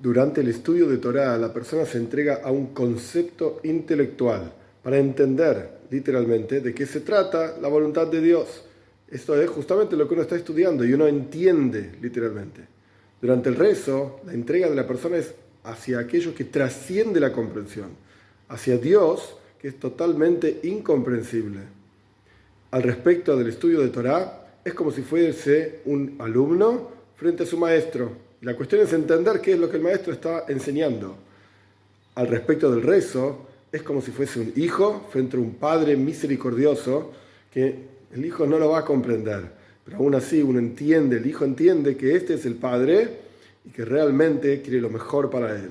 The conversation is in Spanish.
Durante el estudio de Torah, la persona se entrega a un concepto intelectual para entender literalmente de qué se trata la voluntad de Dios. Esto es justamente lo que uno está estudiando y uno entiende literalmente. Durante el rezo, la entrega de la persona es hacia aquello que trasciende la comprensión, hacia Dios, que es totalmente incomprensible. Al respecto del estudio de Torah, es como si fuese un alumno frente a su maestro la cuestión es entender qué es lo que el maestro está enseñando. Al respecto del rezo, es como si fuese un hijo frente a un padre misericordioso que el hijo no lo va a comprender. Pero aún así uno entiende, el hijo entiende que este es el padre y que realmente quiere lo mejor para él.